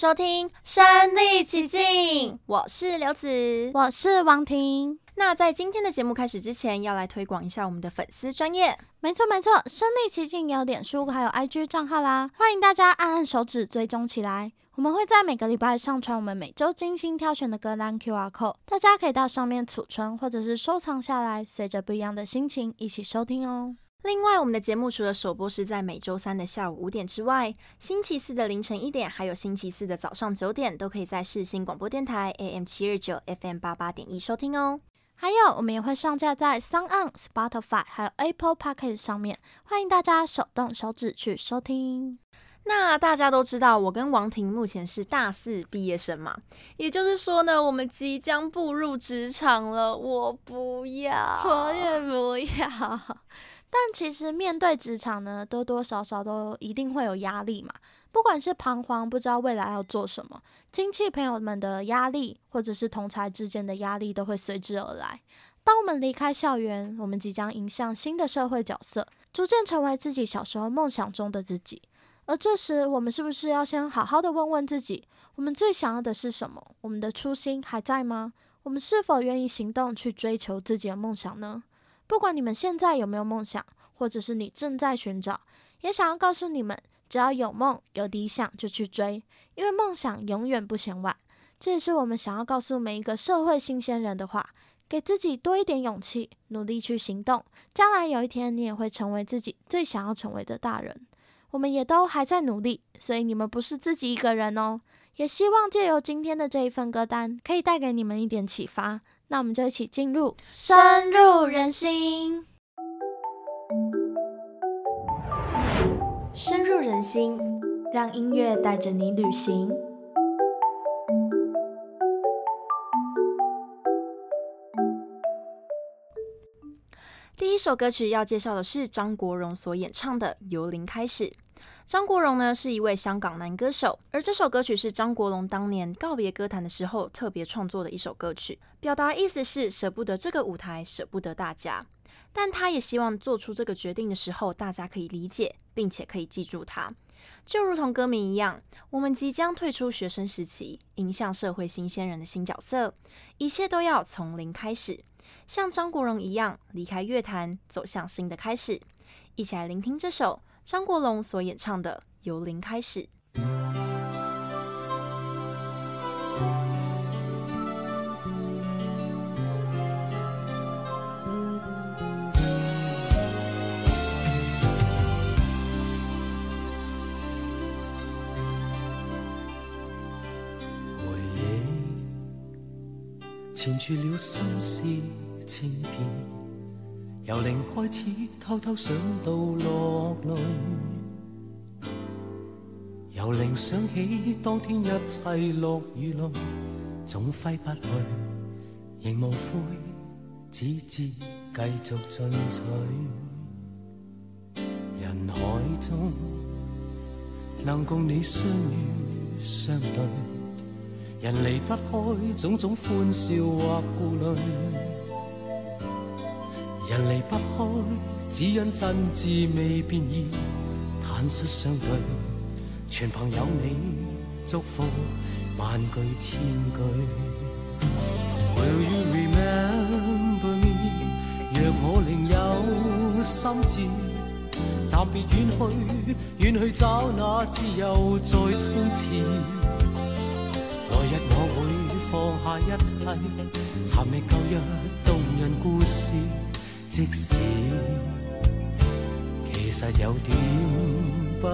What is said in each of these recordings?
收听《身历其境》，我是刘子，我是王婷。那在今天的节目开始之前，要来推广一下我们的粉丝专业。没错没错，身历其境有脸书还有 IG 账号啦，欢迎大家按按手指追踪起来。我们会在每个礼拜上传我们每周精心挑选的歌单 QR code，大家可以到上面储存或者是收藏下来，随着不一样的心情一起收听哦。另外，我们的节目除了首播是在每周三的下午五点之外，星期四的凌晨一点，还有星期四的早上九点，都可以在世新广播电台 AM 七二九 FM 八八点一收听哦。还有，我们也会上架在 SoundOn、Spotify 还有 Apple Podcast 上面，欢迎大家手动手指去收听。那大家都知道，我跟王婷目前是大四毕业生嘛，也就是说呢，我们即将步入职场了。我不要，我也不要。但其实面对职场呢，多多少少都一定会有压力嘛。不管是彷徨，不知道未来要做什么；亲戚朋友们的压力，或者是同才之间的压力，都会随之而来。当我们离开校园，我们即将迎向新的社会角色，逐渐成为自己小时候梦想中的自己。而这时，我们是不是要先好好的问问自己：我们最想要的是什么？我们的初心还在吗？我们是否愿意行动去追求自己的梦想呢？不管你们现在有没有梦想，或者是你正在寻找，也想要告诉你们：只要有梦、有理想，就去追，因为梦想永远不嫌晚。这也是我们想要告诉每一个社会新鲜人的话：给自己多一点勇气，努力去行动。将来有一天，你也会成为自己最想要成为的大人。我们也都还在努力，所以你们不是自己一个人哦。也希望借由今天的这一份歌单，可以带给你们一点启发。那我们就一起进入深入人心，深入人心，让音乐带着你旅行。第一首歌曲要介绍的是张国荣所演唱的《由零开始》。张国荣呢是一位香港男歌手，而这首歌曲是张国荣当年告别歌坛的时候特别创作的一首歌曲，表达意思是舍不得这个舞台，舍不得大家。但他也希望做出这个决定的时候，大家可以理解，并且可以记住他。就如同歌名一样，我们即将退出学生时期，迎向社会新鲜人的新角色，一切都要从零开始。像张国荣一样离开乐坛，走向新的开始。一起来聆听这首张国荣所演唱的《由零开始》。回忆缠住了心思。千遍由零开始，偷偷想到落泪。由零想起当天一切落与泪，总挥不去，仍无悔，只知继续进取。人海中能共你相遇相对，人离不开种种欢笑或顾虑。人离不开，只因真挚未变异，坦率相对，全凭有你祝福，万句千句。Will you remember me？若我另有心志，暂别远去，远去找那自由再冲刺。来日我会放下一切，寻觅旧日动人故事。即使其实有点不易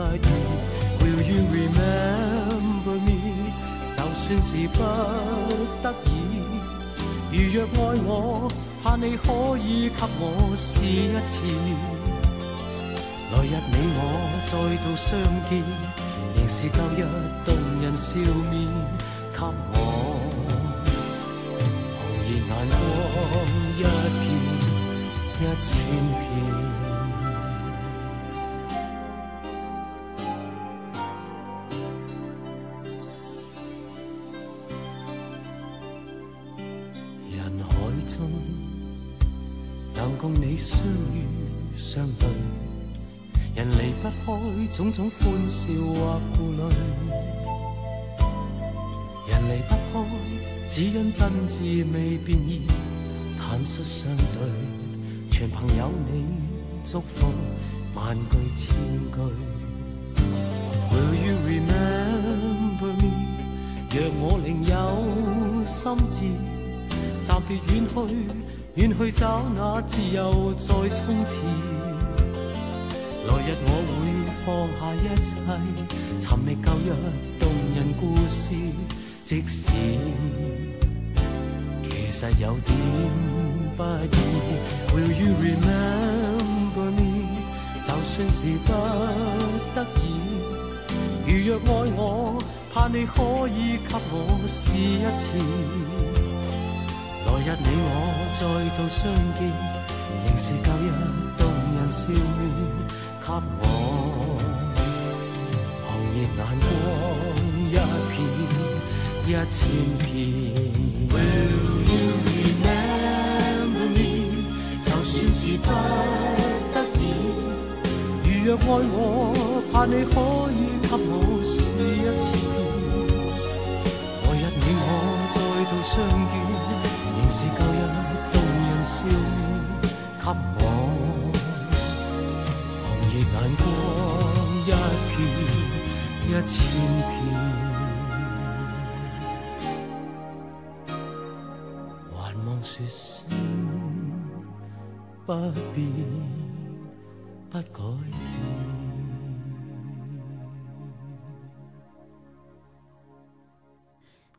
，Will you remember me？就算是不得已，如若爱我，盼你可以给我试一次。来日你我再度相见，仍是旧日动人笑面，给我千片。人海中能共你相遇相对。人离不开种种欢笑或顾虑，人离不开只因真挚未变异，坦率相对，全凭有你祝福万句千句。Will you remember me？若我另有心志，暂别远去，远去找那自由再冲刺。来日我会放下一切，寻觅旧日动人故事。即使其实有点不易，Will you remember me？就算是不得已，如若爱我，盼你可以给我试一次。来日你我再度相见，仍是旧日动人笑面。给我红热眼光一片一千片。是不得已，如若爱我，盼你可以给我试一次。来日你我再度相见，仍是旧日动人笑面，给我。眼光一片一千片，还望说不变不改变。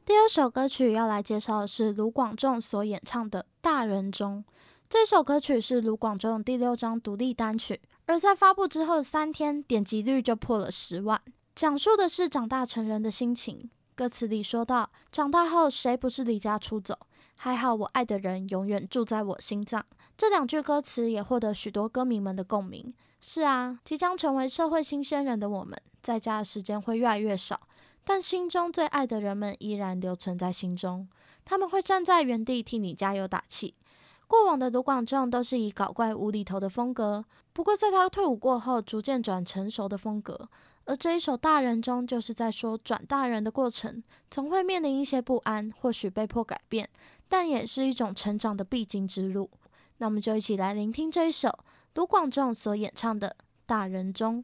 第二首歌曲要来介绍的是卢广仲所演唱的《大人中》。这首歌曲是卢广仲第六张独立单曲。而在发布之后三天，点击率就破了十万。讲述的是长大成人的心情。歌词里说到：“长大后谁不是离家出走？还好我爱的人永远住在我心脏。”这两句歌词也获得许多歌迷们的共鸣。是啊，即将成为社会新鲜人的我们，在家的时间会越来越少，但心中最爱的人们依然留存在心中。他们会站在原地替你加油打气。过往的卢广仲都是以搞怪无厘头的风格，不过在他退伍过后，逐渐转成熟的风格。而这一首《大人中》就是在说转大人的过程，总会面临一些不安，或许被迫改变，但也是一种成长的必经之路。那我们就一起来聆听这一首卢广仲所演唱的《大人中》。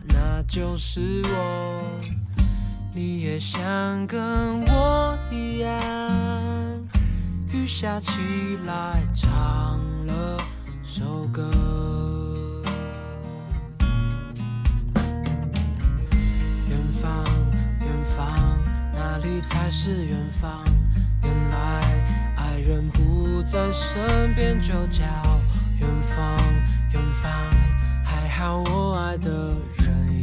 那就是我。你也想跟我一样，雨下起来，唱了首歌。远方，远方，哪里才是远方？原来爱人不在身边，就叫远方，远方。还好我爱的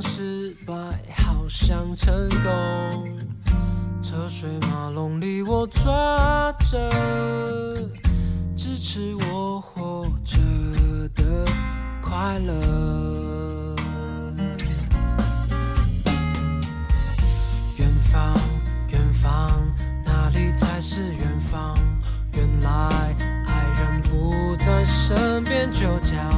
失败好像成功。车水马龙里我抓着支持我活着的快乐。远方，远方，哪里才是远方？原来爱人。不在身边就叫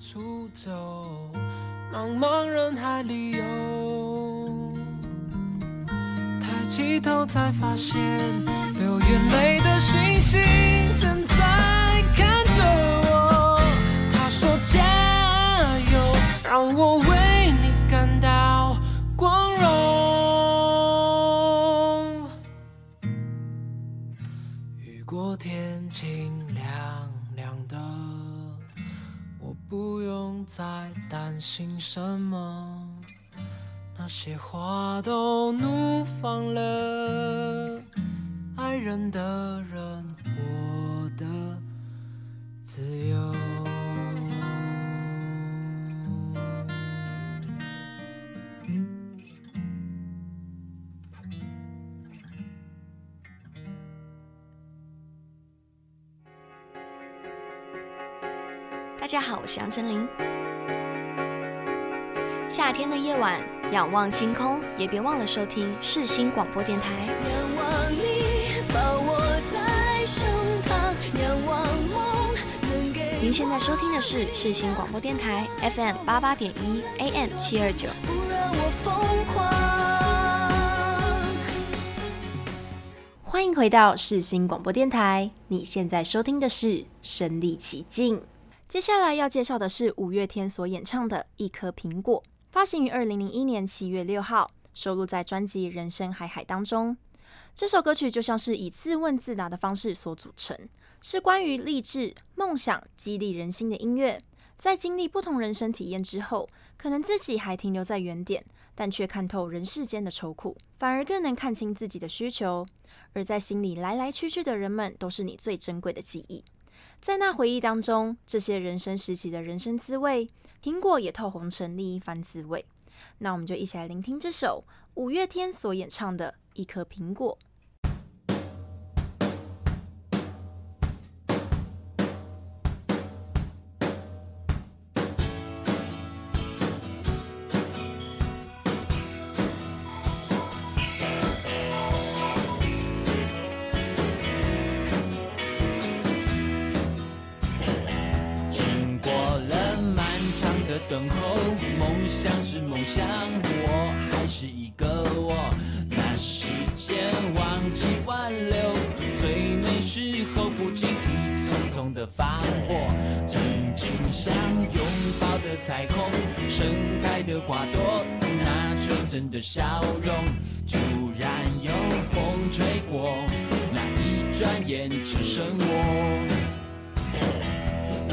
出走，茫茫人海里游。抬起头才发现，流眼泪的星星正在看着我。他说：“加油，让我为你感到光荣。”雨过天晴不用再担心什么。那些花都怒放了，爱人的人活得自由。家好，我是杨丞琳。夏天的夜晚。仰望星空，也别忘了收听世新广播电台。仰望你，抱我在胸膛，仰望梦。您现在收听的是世新广播电台 FM 八八点一 AM 七二九。不让我疯狂。欢迎回到世新广播电台，你现在收听的是身临其境。接下来要介绍的是五月天所演唱的《一颗苹果》。发行于二零零一年七月六号，收录在专辑《人生海海》当中。这首歌曲就像是以自问自答的方式所组成，是关于励志、梦想、激励人心的音乐。在经历不同人生体验之后，可能自己还停留在原点，但却看透人世间的愁苦，反而更能看清自己的需求。而在心里来来去去的人们，都是你最珍贵的记忆。在那回忆当中，这些人生时期的人生滋味。苹果也透红成另一番滋味，那我们就一起来聆听这首五月天所演唱的一颗苹果。等候，梦想是梦想，我还是一个我。那时间忘记挽留，最美时候不经意匆匆的放火。曾经想拥抱的彩虹，盛开的花朵，那纯真的笑容，突然有风吹过，那一转眼只剩我。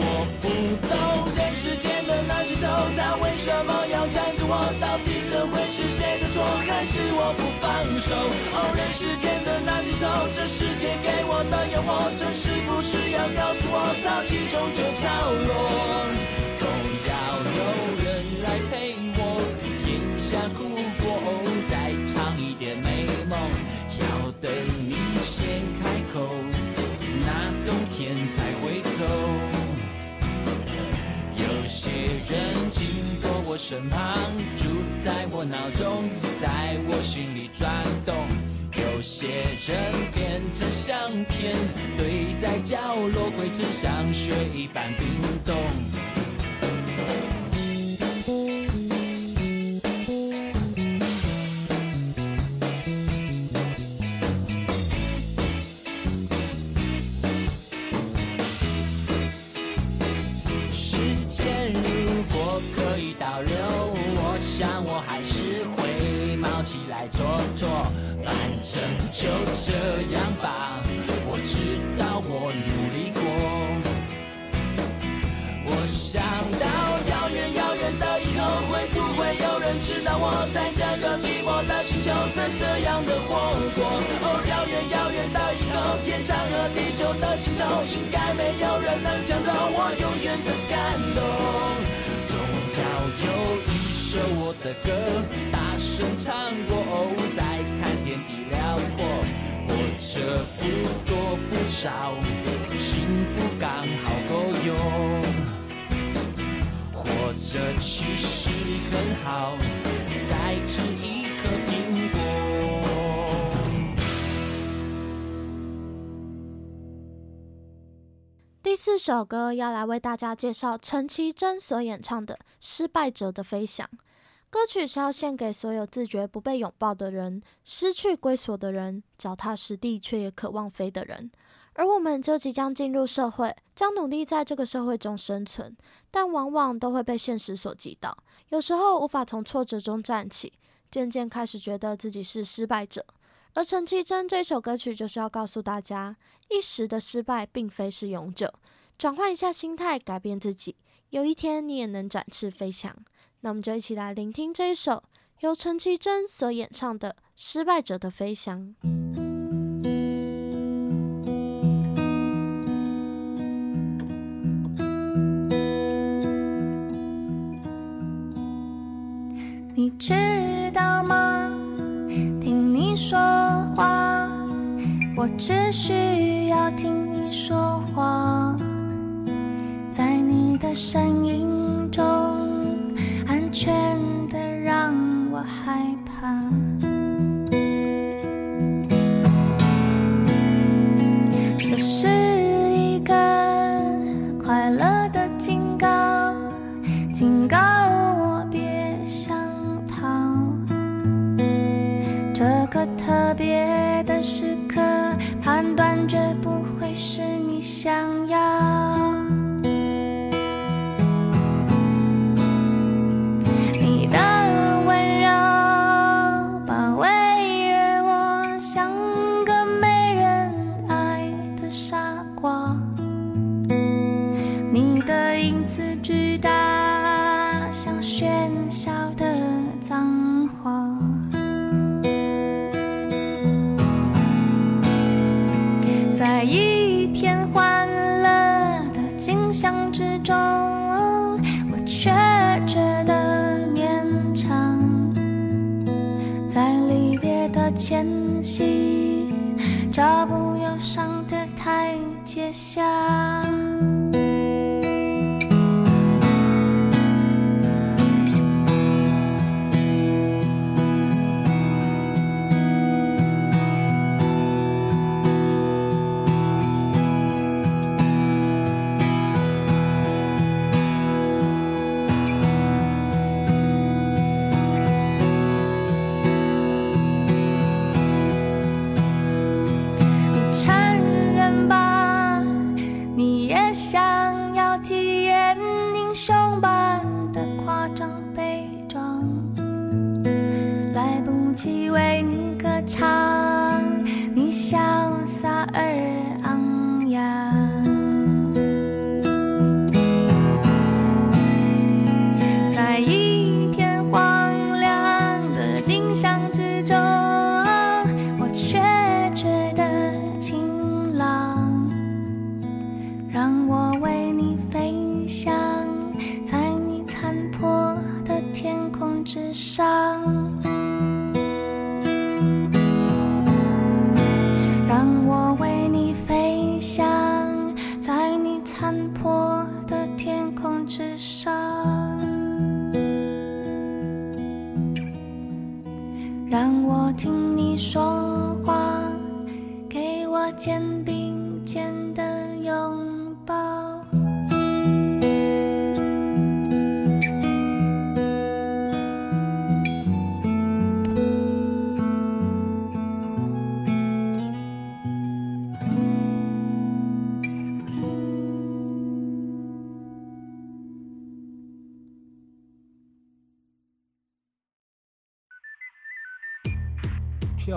我不懂人世间的那些愁，他为什么要缠着我？到底这会是谁的错，还是我不放手？哦，人世间的那些愁，这世界给我的诱惑，这是不是要告诉我，潮起终究潮落？总要有人来陪我，咽下苦果，再尝一点美梦，要等些人经过我身旁，住在我脑中，在我心里转动。有些人变成相片，堆在角落，灰尘像雪一般冰冻。倒流，我想我还是会冒起来做做，反正就这样吧。我知道我努力过。我想到遥远遥远的以后，会不会有人知道我在这个寂寞的星球曾这样的活过？哦，遥远遥远的以后，天长和地久的尽头，应该没有人能抢走我永远的感动。有一首我的歌。大声唱过，再看天地辽阔，或者不多不少，幸福刚好够用。或者其实很好，再吃一第四首歌要来为大家介绍陈绮贞所演唱的《失败者的飞翔》。歌曲是要献给所有自觉不被拥抱的人、失去归所的人、脚踏实地却也渴望飞的人。而我们就即将进入社会，将努力在这个社会中生存，但往往都会被现实所击倒。有时候无法从挫折中站起，渐渐开始觉得自己是失败者。而陈绮贞这首歌曲就是要告诉大家，一时的失败并非是永久，转换一下心态，改变自己，有一天你也能展翅飞翔。那我们就一起来聆听这一首由陈绮贞所演唱的《失败者的飞翔》。你知道吗？听你说话，我只需要听你说话，在你的声音中。安全的让我害怕，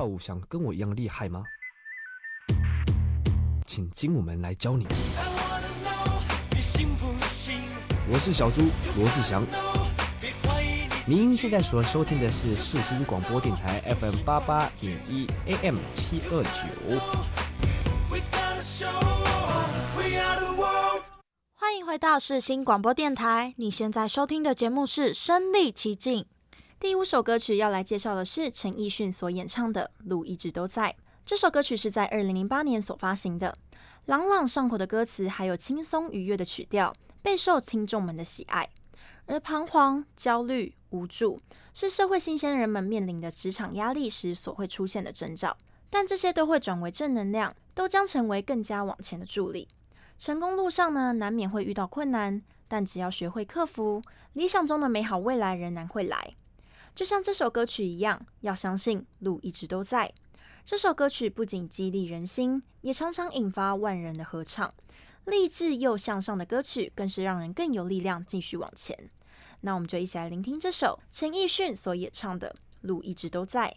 跳舞想跟我一样厉害吗？请精武门来教你。我是小猪罗志祥。您现在所收听的是世新广播电台 FM 八八点一 AM 七二九。欢迎回到世新广播电台，你现在收听的节目是《身历其境》。第五首歌曲要来介绍的是陈奕迅所演唱的《路一直都在》。这首歌曲是在二零零八年所发行的，朗朗上口的歌词还有轻松愉悦的曲调，备受听众们的喜爱。而彷徨、焦虑、无助是社会新鲜人们面临的职场压力时所会出现的征兆，但这些都会转为正能量，都将成为更加往前的助力。成功路上呢，难免会遇到困难，但只要学会克服，理想中的美好未来仍然会来。就像这首歌曲一样，要相信路一直都在。这首歌曲不仅激励人心，也常常引发万人的合唱。励志又向上的歌曲，更是让人更有力量继续往前。那我们就一起来聆听这首陈奕迅所演唱的《路一直都在》。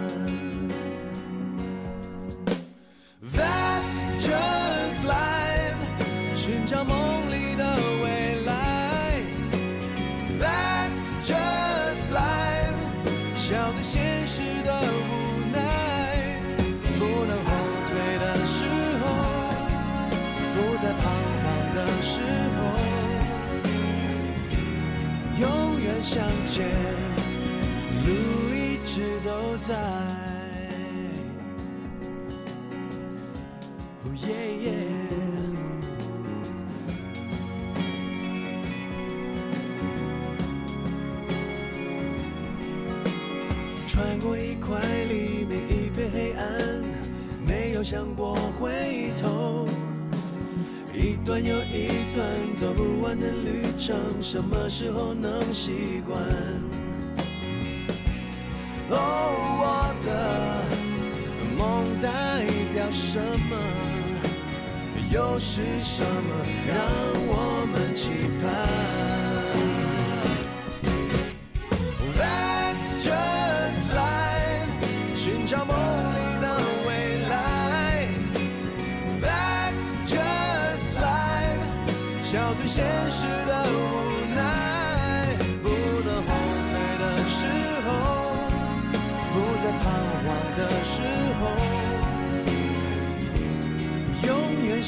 寻找梦里的未来，That's just life。笑对现实的无奈，不能后退的时候，不再彷徨的时候，永远向前，路一直都在。Oh yeah, yeah 穿过一块黎明，一片黑暗，没有想过回头。一段又一段走不完的旅程，什么时候能习惯？哦，我的梦代表什么？又是什么让我们期盼？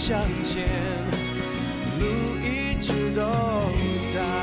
向前，路一直都在。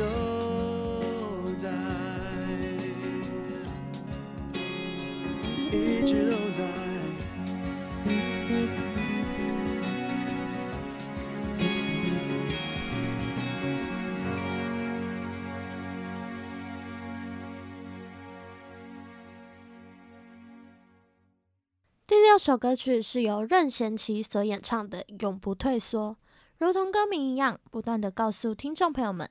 都在，一直都在。这首歌曲是由任贤齐所演唱的《永不退缩》，如同歌名一样，不断的告诉听众朋友们，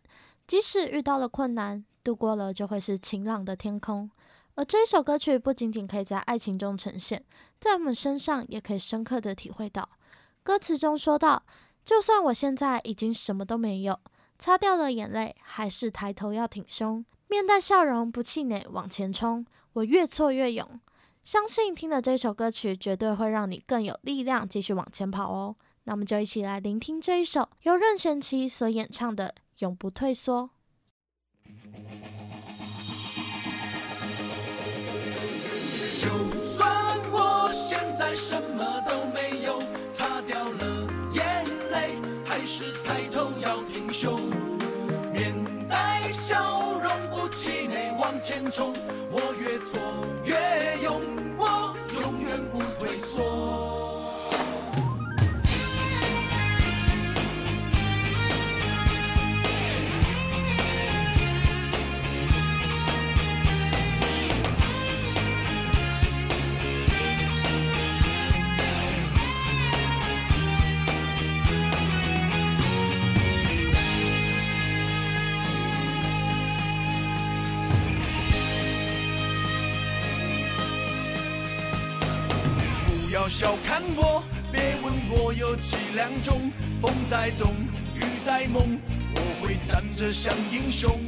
即使遇到了困难，度过了就会是晴朗的天空。而这一首歌曲不仅仅可以在爱情中呈现，在我们身上也可以深刻地体会到。歌词中说到：“就算我现在已经什么都没有，擦掉了眼泪，还是抬头要挺胸，面带笑容，不气馁，往前冲，我越挫越勇。”相信听了这首歌曲，绝对会让你更有力量继续往前跑哦。那么就一起来聆听这一首由任贤齐所演唱的《永不退缩》。就算我现在什么都没有，擦掉了眼泪，还是抬头要挺胸，面带笑容，不气馁往前冲，我越挫小看我，别问我有几两重。风在动，雨在梦，我会站着像英雄。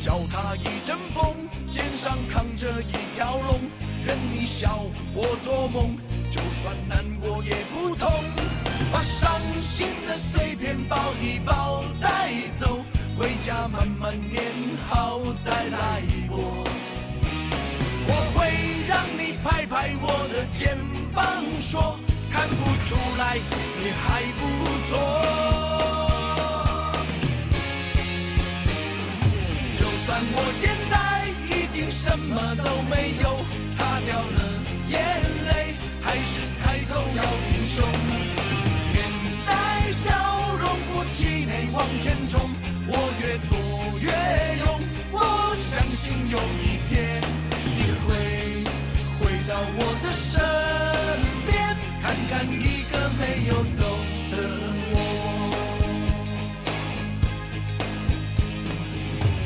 脚踏一阵风，肩上扛着一条龙。任你笑我做梦，就算难过也不痛。把伤心的碎片抱一抱带走，回家慢慢念好再来过。让你拍拍我的肩膀。说看不出来，你还不错。就算我现在已经什么都没有，擦掉了眼泪，还是抬头要挺胸，面带笑容，不气馁往前冲。我越挫越勇，我相信有一天身边，看。看一个没有走的我，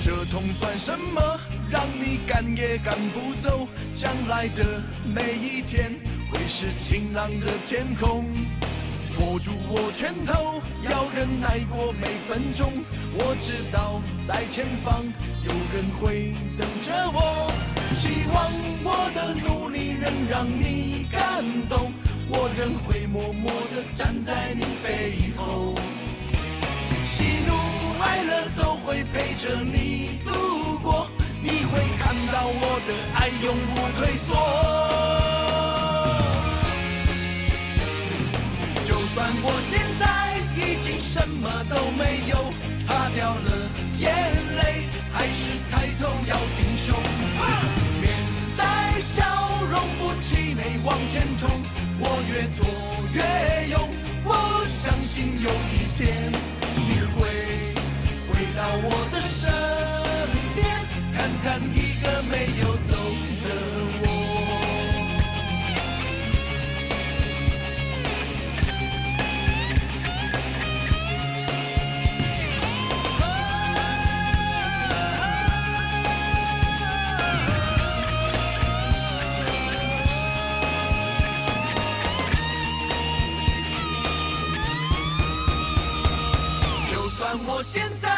这痛算什么？让你赶也赶不走。将来的每一天会是晴朗的天空。握住我拳头，要忍耐过每分钟。我知道在前方有人会等着我。希望我的路仍让你感动。我仍会默默地站在你背后，喜怒哀乐都会陪着你度过，你会看到我的爱永不退缩。就算我现在已经什么都没有，擦掉了眼泪，还是抬头要挺胸，气馁往前冲。我越挫越勇，我相信有一天你会回到我的身边，看看我现在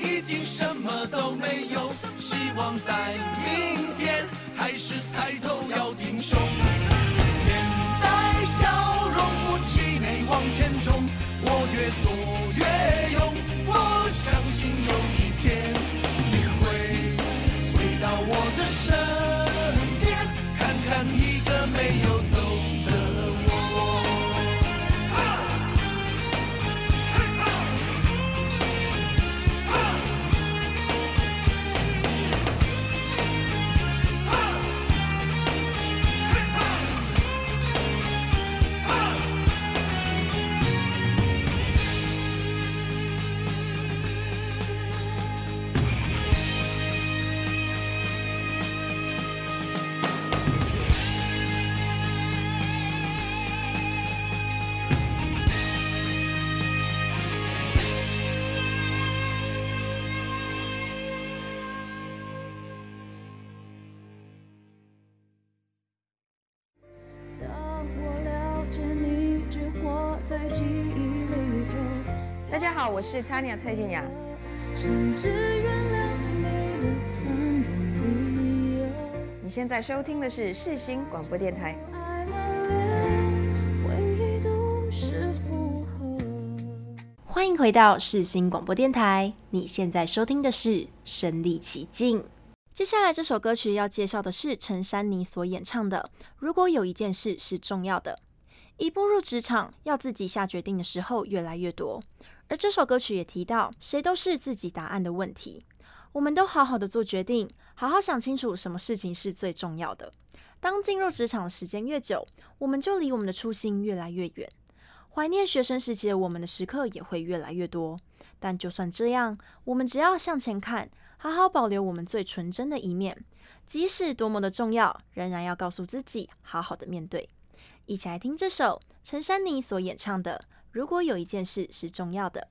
已经什么都没有，希望在明天还是抬头要挺胸。面带笑容，不气馁往前冲，我越挫越勇，我相信有我是 Tanya 蔡健雅。你现在收听的是世新广播电台。欢迎回到世新广播电台。你现在收听的是《身历其境》。接下来这首歌曲要介绍的是陈珊妮所演唱的《如果有一件事是重要的》。一步入职场，要自己下决定的时候越来越多。而这首歌曲也提到，谁都是自己答案的问题。我们都好好的做决定，好好想清楚什么事情是最重要的。当进入职场的时间越久，我们就离我们的初心越来越远。怀念学生时期的我们的时刻也会越来越多。但就算这样，我们只要向前看，好好保留我们最纯真的一面。即使多么的重要，仍然要告诉自己，好好的面对。一起来听这首陈珊妮所演唱的。如果有一件事是重要的。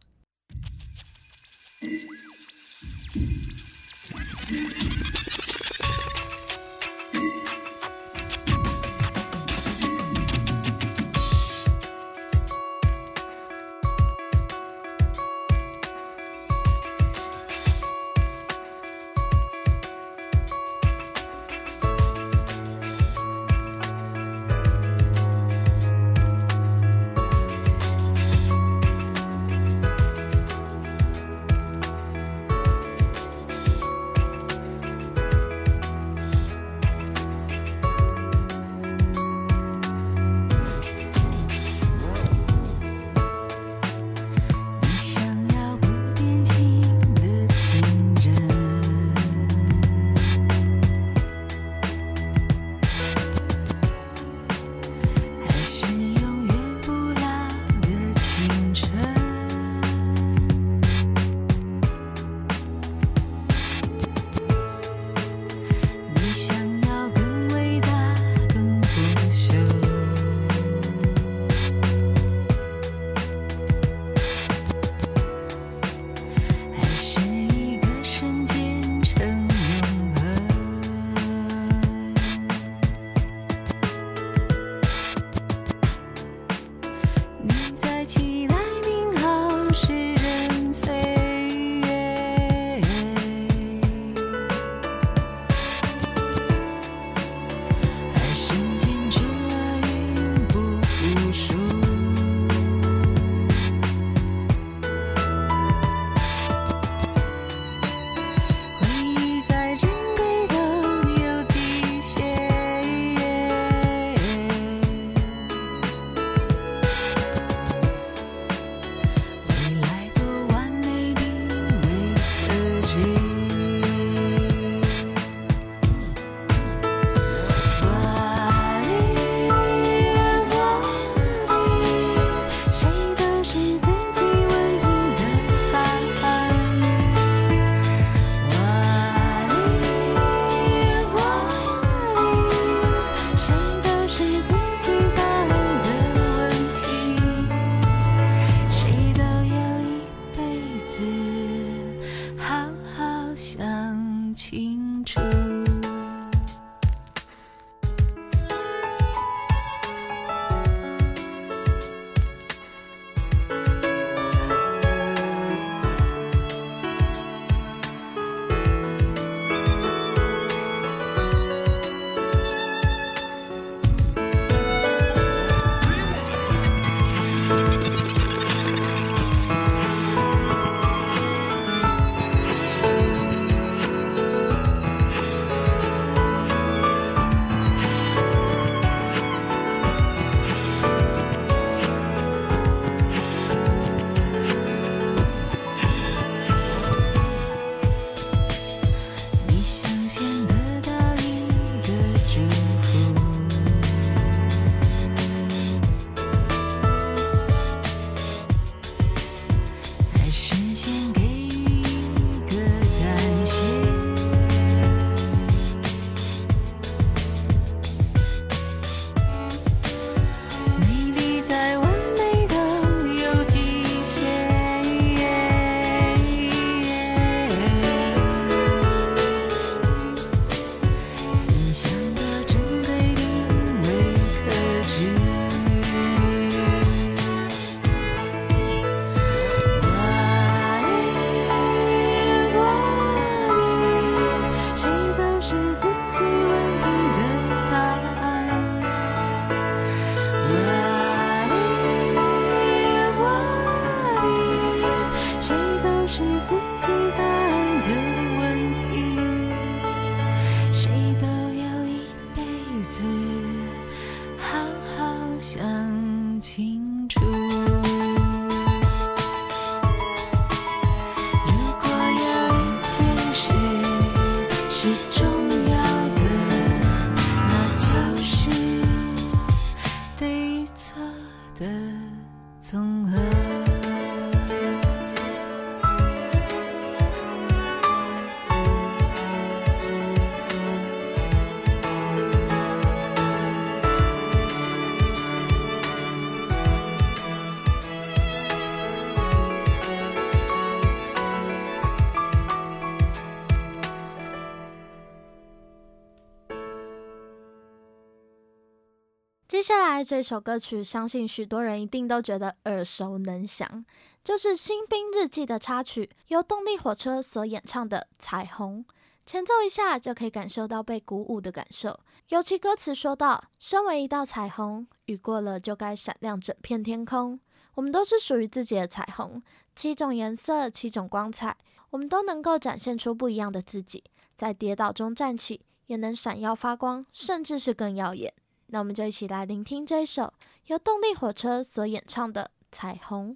接下来这首歌曲，相信许多人一定都觉得耳熟能详，就是《新兵日记》的插曲，由动力火车所演唱的《彩虹》。前奏一下就可以感受到被鼓舞的感受，尤其歌词说到：“身为一道彩虹，雨过了就该闪亮整片天空。我们都是属于自己的彩虹，七种颜色，七种光彩，我们都能够展现出不一样的自己，在跌倒中站起，也能闪耀发光，甚至是更耀眼。”那我们就一起来聆听这一首由动力火车所演唱的《彩虹》。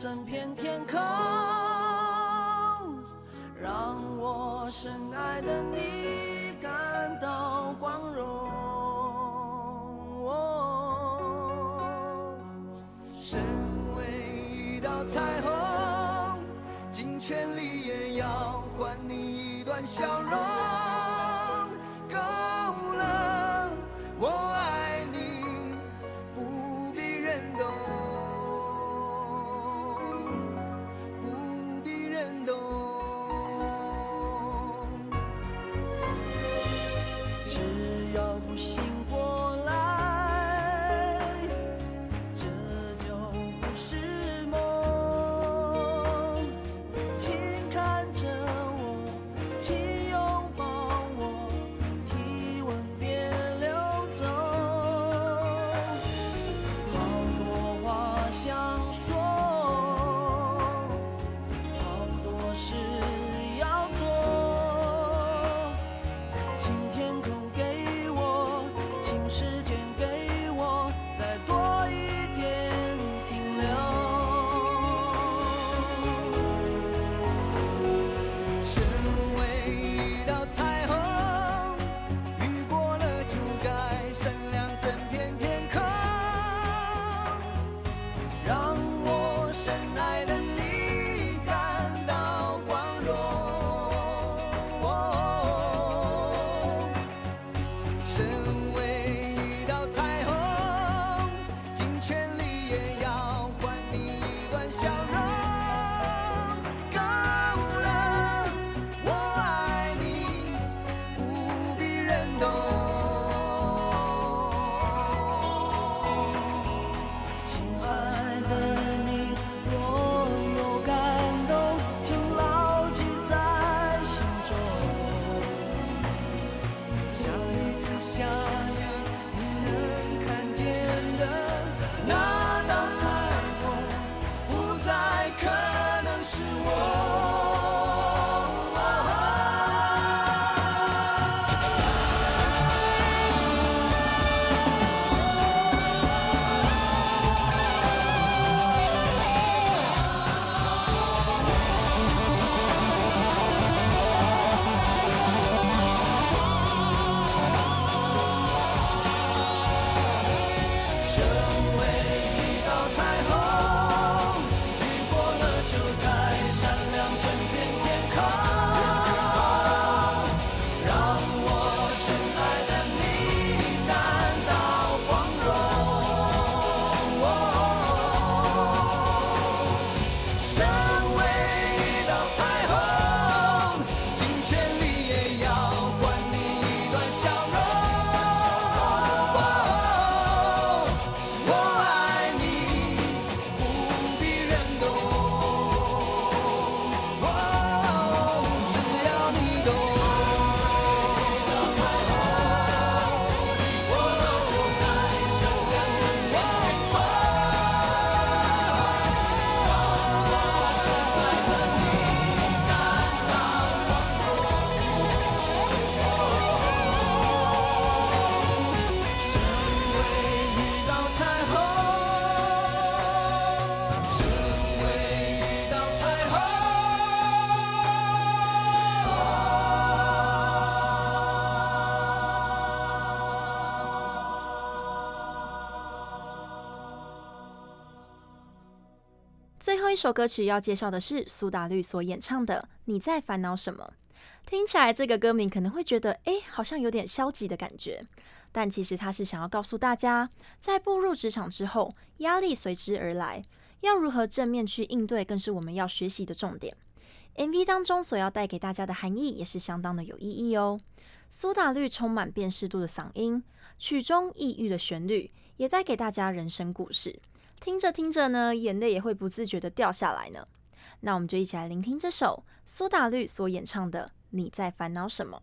整片天空，让我深爱的你感到光荣。哦，身为一道彩虹，尽全力也要换你一段笑容。这首歌曲要介绍的是苏打绿所演唱的《你在烦恼什么》。听起来这个歌名可能会觉得，哎，好像有点消极的感觉。但其实他是想要告诉大家，在步入职场之后，压力随之而来，要如何正面去应对，更是我们要学习的重点。MV 当中所要带给大家的含义也是相当的有意义哦。苏打绿充满辨识度的嗓音，曲中抑郁的旋律，也带给大家人生故事。听着听着呢，眼泪也会不自觉的掉下来呢。那我们就一起来聆听这首苏打绿所演唱的《你在烦恼什么》。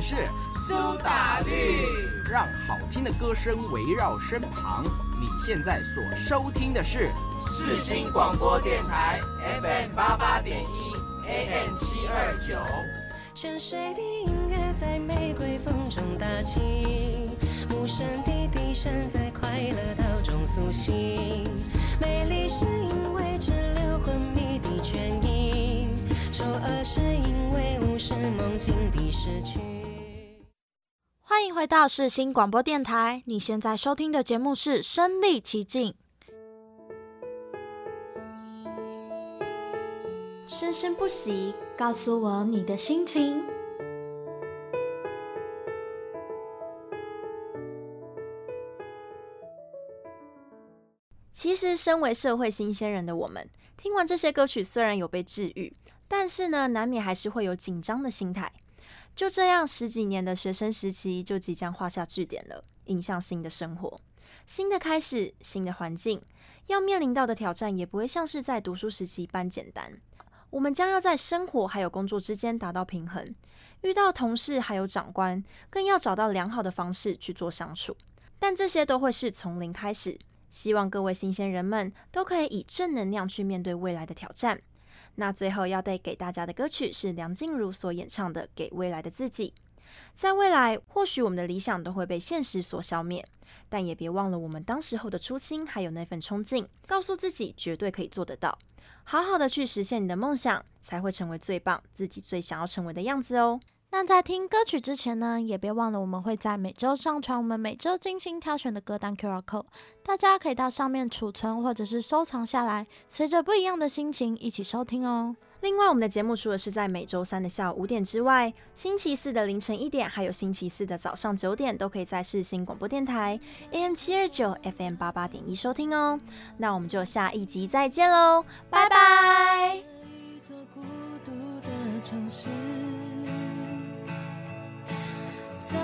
是苏打绿，让好听的歌声围绕身旁。你现在所收听的是四新广播电台 FM 八八点一 AM 七二九。泉水的音乐在玫瑰风中打起，无声的笛声在快乐岛中苏醒。美丽是因为滞留昏迷的倦意，丑恶是因为无视梦境的失去。欢迎回到世新广播电台，你现在收听的节目是《身历其境》。生生不息，告诉我你的心情。其实，身为社会新鲜人的我们，听完这些歌曲，虽然有被治愈，但是呢，难免还是会有紧张的心态。就这样，十几年的学生时期就即将画下句点了，迎向新的生活、新的开始、新的环境，要面临到的挑战也不会像是在读书时期般简单。我们将要在生活还有工作之间达到平衡，遇到同事还有长官，更要找到良好的方式去做相处。但这些都会是从零开始。希望各位新鲜人们都可以以正能量去面对未来的挑战。那最后要带给大家的歌曲是梁静茹所演唱的《给未来的自己》。在未来，或许我们的理想都会被现实所消灭，但也别忘了我们当时候的初心，还有那份冲劲，告诉自己绝对可以做得到。好好的去实现你的梦想，才会成为最棒、自己最想要成为的样子哦。那在听歌曲之前呢，也别忘了我们会在每周上传我们每周精心挑选的歌单 QR Code，大家可以到上面储存或者是收藏下来，随着不一样的心情一起收听哦。另外，我们的节目除了是在每周三的下午五点之外，星期四的凌晨一点，还有星期四的早上九点，都可以在世新广播电台 AM 七二九 FM 八八点一收听哦。那我们就下一集再见喽，拜拜。在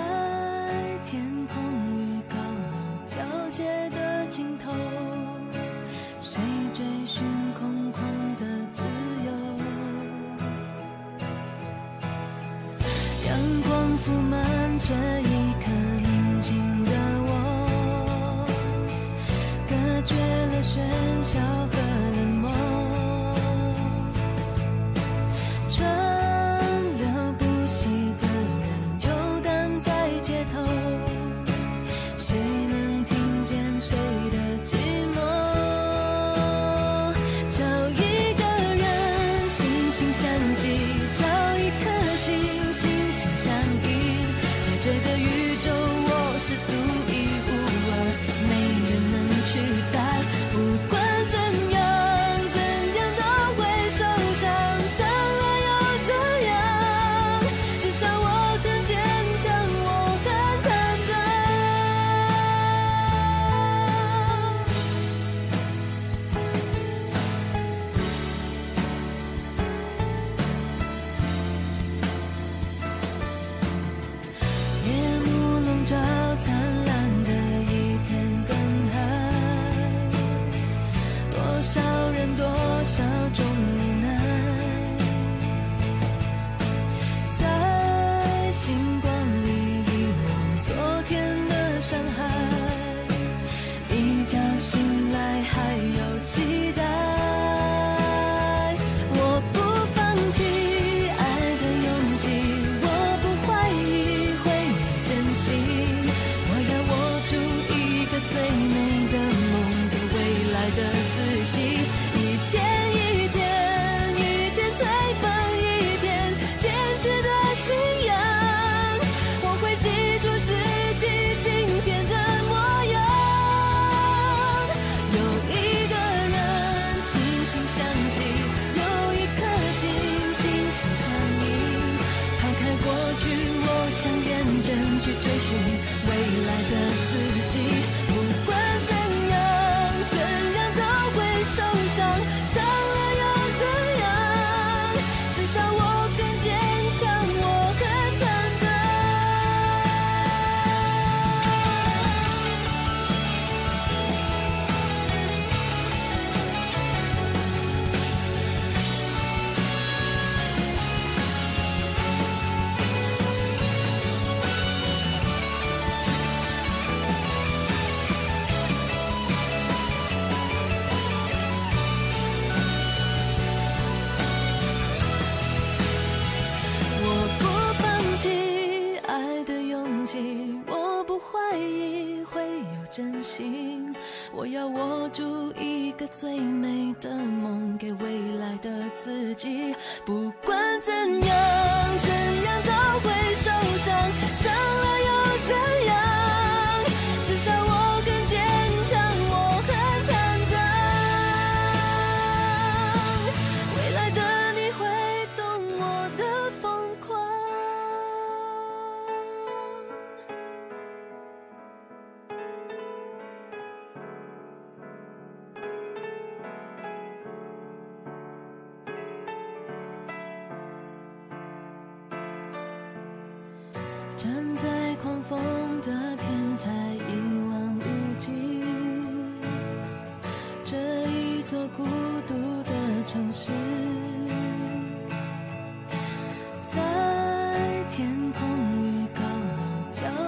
天空与高楼交界的尽头，谁追寻空旷的自由？阳光铺满这一刻宁静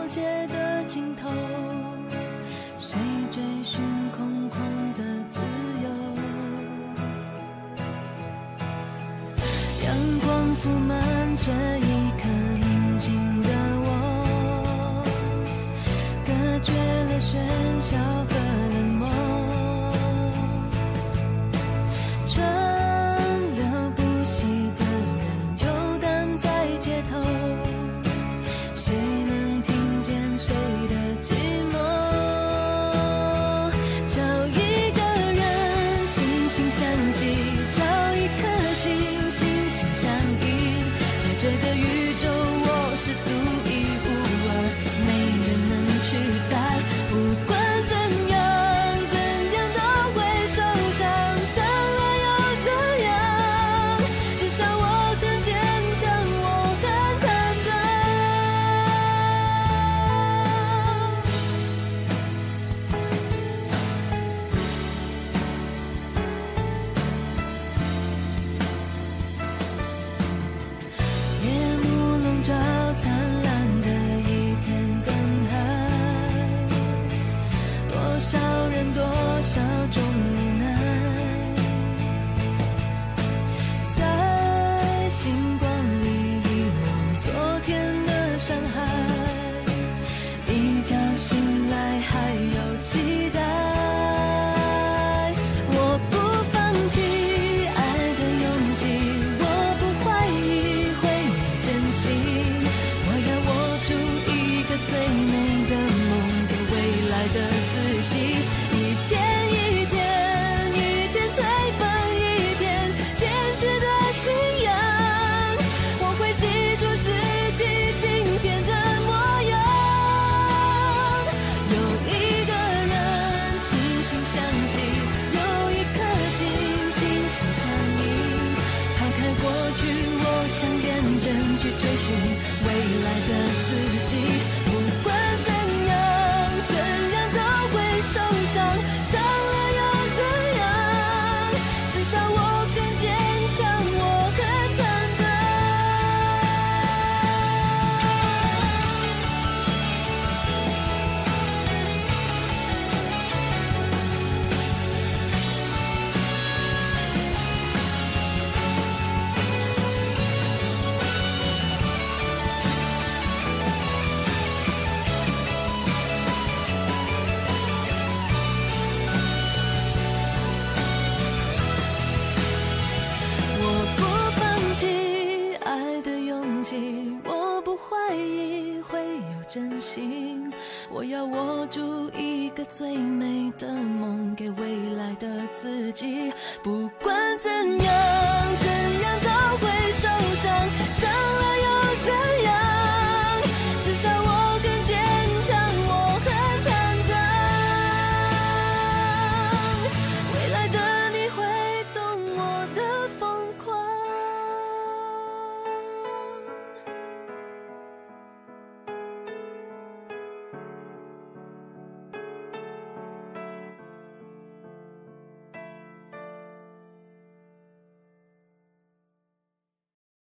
界的尽头，谁追寻空旷的自由？阳光铺满这一。